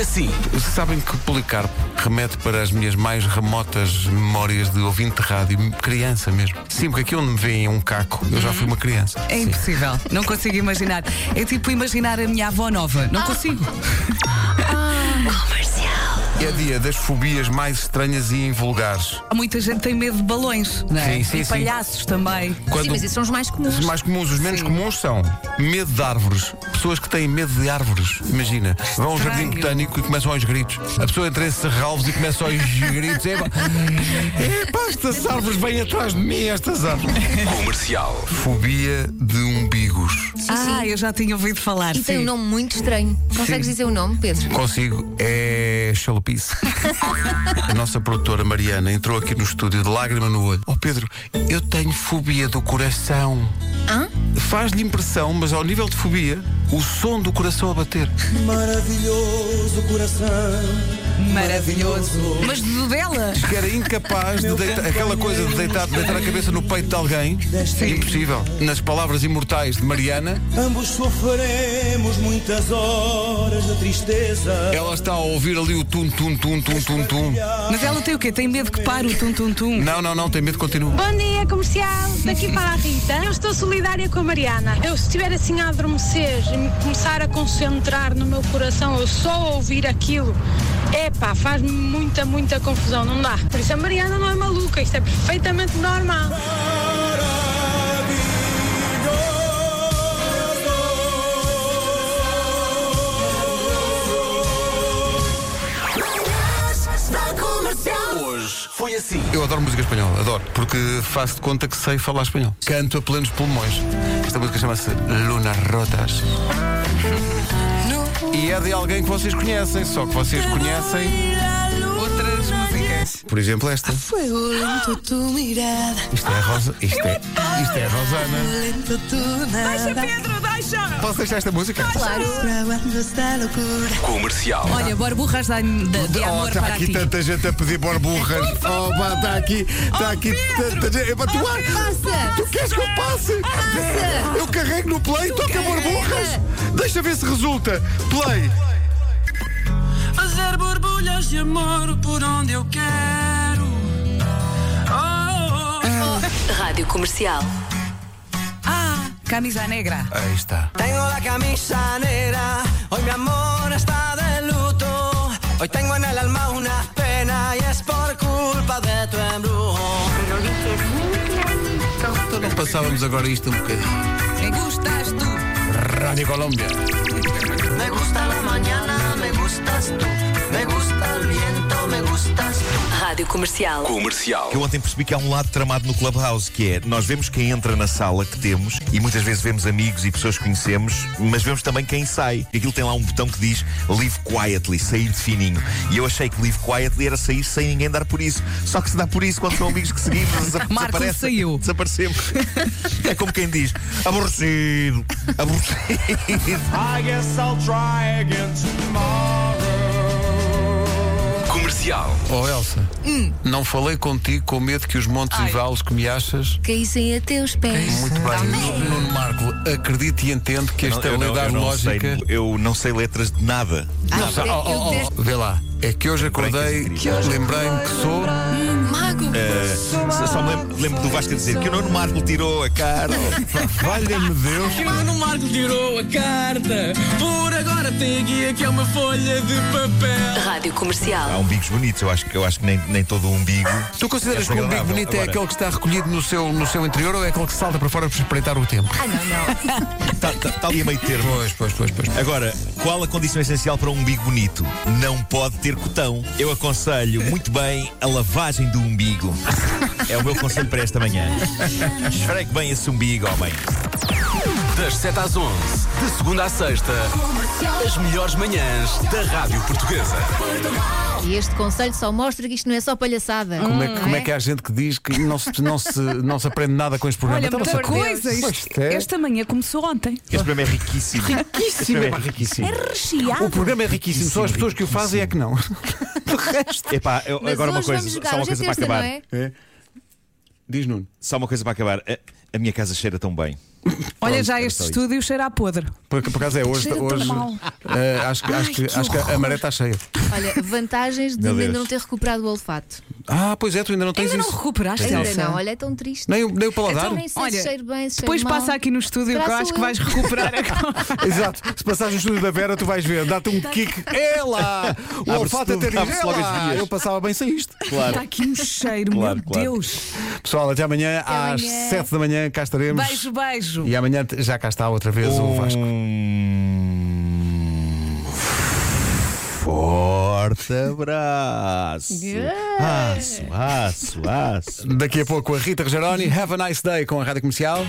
foi assim. Sabem que Policarpo remete para as minhas mais remotas memórias de ouvinte de rádio, criança mesmo. Sim, porque aqui onde me veem um caco, eu já fui uma criança. É Sim. impossível. Não consigo imaginar. É tipo imaginar a minha avó nova. Não consigo. Dia das fobias mais estranhas e invulgares. Há muita gente que tem medo de balões, não é? Sim, sim, e sim. palhaços também. Quando Sim, mas esses são os mais comuns. Os mais comuns, os menos Sim. comuns são medo de árvores. Pessoas que têm medo de árvores. Imagina, vão ao jardim Estranho. botânico e começam aos gritos. A pessoa entra em serralvos e começa aos gritos. É, pá, estas árvores vêm atrás de mim, estas árvores. Comercial. Fobia de umbigos. ah, eu já tinha ouvido falar. E tem sim. um nome muito estranho. Consegues Sim. dizer o nome, Pedro? Consigo, é chalupice. A nossa produtora Mariana entrou aqui no estúdio de lágrima no olho. Oh Pedro, eu tenho fobia do coração. Hã? Faz-lhe impressão, mas ao nível de fobia, o som do coração a bater. Maravilhoso coração. Maravilhoso. Mas do dela? que era incapaz de deitar, aquela coisa de deitar, de deitar a cabeça no peito de alguém. Impossível. Nas palavras imortais de Mariana, Ambos sofreremos muitas horas de tristeza. ela está a ouvir ali o tum tum tum tum tum tum. Mas ela tem o quê? Tem medo que pare o tum-tum-tum? Não, não, não, tem medo, continua. Bom dia, comercial. Daqui para a Rita. Eu estou solidária com a Mariana. Eu, se estiver assim a adormecer e me começar a concentrar no meu coração, eu só ouvir aquilo, epá, faz-me muita, muita confusão. Não dá. Por isso a Mariana não é maluca. Isto é perfeitamente normal. Hoje foi assim. Eu adoro música espanhola, adoro, porque faço de conta que sei falar espanhol. Canto a plenos pulmões. Esta música chama-se Lunas Rotas. E é de alguém que vocês conhecem, só que vocês conhecem, Outras músicas. por exemplo, esta. Fuego lento tu mirada, Isto é a Rosa, isto é, isto é a Rosana. nada, Pedro, deixa! Posso deixar esta música? Claro. Comercial. Olha, borburras de, de, de Oh, amor está para aqui ti. tanta gente a pedir borburras. Oh, pá, está aqui, está aqui tanta gente. Epá, tu, Passa! tu queres que eu passe? Passa! Eu carrego no play e toca borburras. Deixa ver se resulta. Play. Fazer borbulhas de amor por onde eu quero. Oh, oh, oh. Rádio Comercial. Camisa negra. Aí está. Tengo la camisa negra, hoy mi amor está de luto. Hoy tengo en el alma una pena y es por culpa de tu embrujo. Então não passávamos agora isto um bocadinho. Me gustas tu. Rádio Colômbia. Me gusta la mañana, me gustas tú. Me gusta el viento, tú. Rádio Comercial. Comercial. Eu ontem percebi que há um lado tramado no Clubhouse, que é nós vemos quem entra na sala que temos e muitas vezes vemos amigos e pessoas que conhecemos, mas vemos também quem sai. E aquilo tem lá um botão que diz Live Quietly, sair de fininho. E eu achei que Live Quietly era sair sem ninguém dar por isso. Só que se dá por isso quando são amigos que seguimos, desa- desaparece- saiu. Desaparecemos. É como quem diz aborrecido, aborrecido. I guess I'll try again tomorrow. Comercial. Oh Elsa, não falei contigo com medo que os montes e vales que me achas. Caíssem a teus pés. Muito bem. Nuno Marco, acredite e entende que a Eu não- eu não- estabilidade eu não lógica. sei- eu não sei letras de nada. Não sei- oh, oh, oh, Vê lá. É que hoje acordei, lembrei-me que sou. Mago! Só me lembro, lembro do Vasco a dizer que o Nuno Marco tirou a cara. Valha-me Deus. Que o Marco tirou a carta. Por agora tem aqui, aqui é uma folha de papel. Rádio Comercial. Há umbigos bonitos, eu acho que, eu acho que nem, nem todo o umbigo. Tu consideras É que o umbigo bonito é Agora- aquele que está recolhido no seu, no seu interior ou é aquele que salta para fora para espreitar o tempo? Ah, não, não. Está tá, tá ali a meio termo. Pois, pois, pois, pois. Agora, qual a condição essencial para um umbigo bonito? Não pode ter cotão. Eu aconselho muito bem a lavagem do umbigo. É o meu conselho para esta manhã. Esfregue bem esse umbigo, homem. Das 7 às 11, de segunda à sexta, as melhores manhãs da Rádio Portuguesa. E este conselho só mostra que isto não é só palhaçada. Como é, que- como é que há gente que diz que não se, não se, não se aprende nada com este programa? Olha, Então, muita coisa. Isto- é. esta manhã começou ontem. Este programa é riquíssimo. Este Riquíssimo, programa é riquíssimo. É recheado. O programa é riquíssimo, só as pessoas que o fazem é que não. Epá, eu- Mas agora uma coisa, só uma é coisa para acabar. é? É. Diz Nuno. Só uma coisa para acabar. A, a minha casa cheira tão bem. Olha, Pronto, já este só isso. estúdio cheira a podre. Por, por acaso é hoje. Cheira tão hoje mal. eh, acho que, acho que, que acho que a maré está cheia. Olha, vantagens de ainda não ter recuperado o olfato. Ah, pois é, tu ainda não tens Ainda não isso. recuperaste, Ainda não, olha, é tão triste. Nem, o- nem o paladar. Então nem sei Olha, se cheiro bem, se Depois cheiro mal. passa aqui no estúdio que eu Será acho sou que eu? vais recuperar a Exato. Se passares no estúdio da Vera, tu vais ver. Dá-te um kick. É lá! O Abre-se olfato tudo, até diz. abre-se É logo as lá! vias." Eu passava bem sem isto. Claro. Está aqui um cheiro, Claro, meu claro. Deus. Pessoal, até amanhã às amanhã. 7 da manhã cá estaremos. Beijo, beijo. E amanhã já cá está outra vez o Vasco. Um forte abraço. Aço, aço, aço. Daqui a pouco a Rita Rogeroni. Have a nice day com a Rádio Comercial.